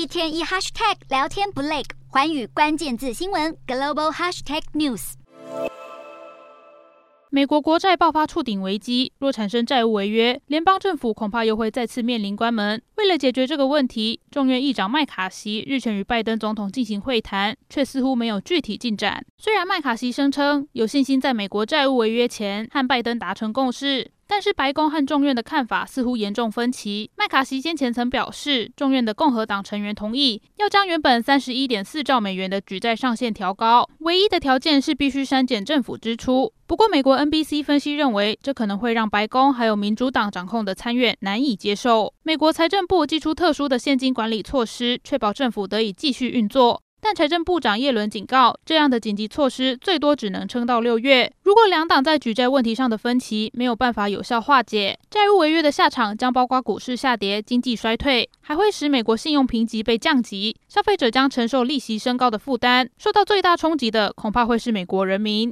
一天一 hashtag 聊天不累，环宇关键字新闻 global hashtag news。美国国债爆发触顶危机，若产生债务违约，联邦政府恐怕又会再次面临关门。为了解决这个问题，众院议长麦卡锡日前与拜登总统进行会谈，却似乎没有具体进展。虽然麦卡锡声称有信心在美国债务违约前和拜登达成共识。但是白宫和众院的看法似乎严重分歧。麦卡锡先前曾表示，众院的共和党成员同意要将原本三十一点四兆美元的举债上限调高，唯一的条件是必须删减政府支出。不过，美国 NBC 分析认为，这可能会让白宫还有民主党掌控的参院难以接受。美国财政部寄出特殊的现金管理措施，确保政府得以继续运作。但财政部长叶伦警告，这样的紧急措施最多只能撑到六月。如果两党在举债问题上的分歧没有办法有效化解，债务违约的下场将包括股市下跌、经济衰退，还会使美国信用评级被降级，消费者将承受利息升高的负担。受到最大冲击的恐怕会是美国人民。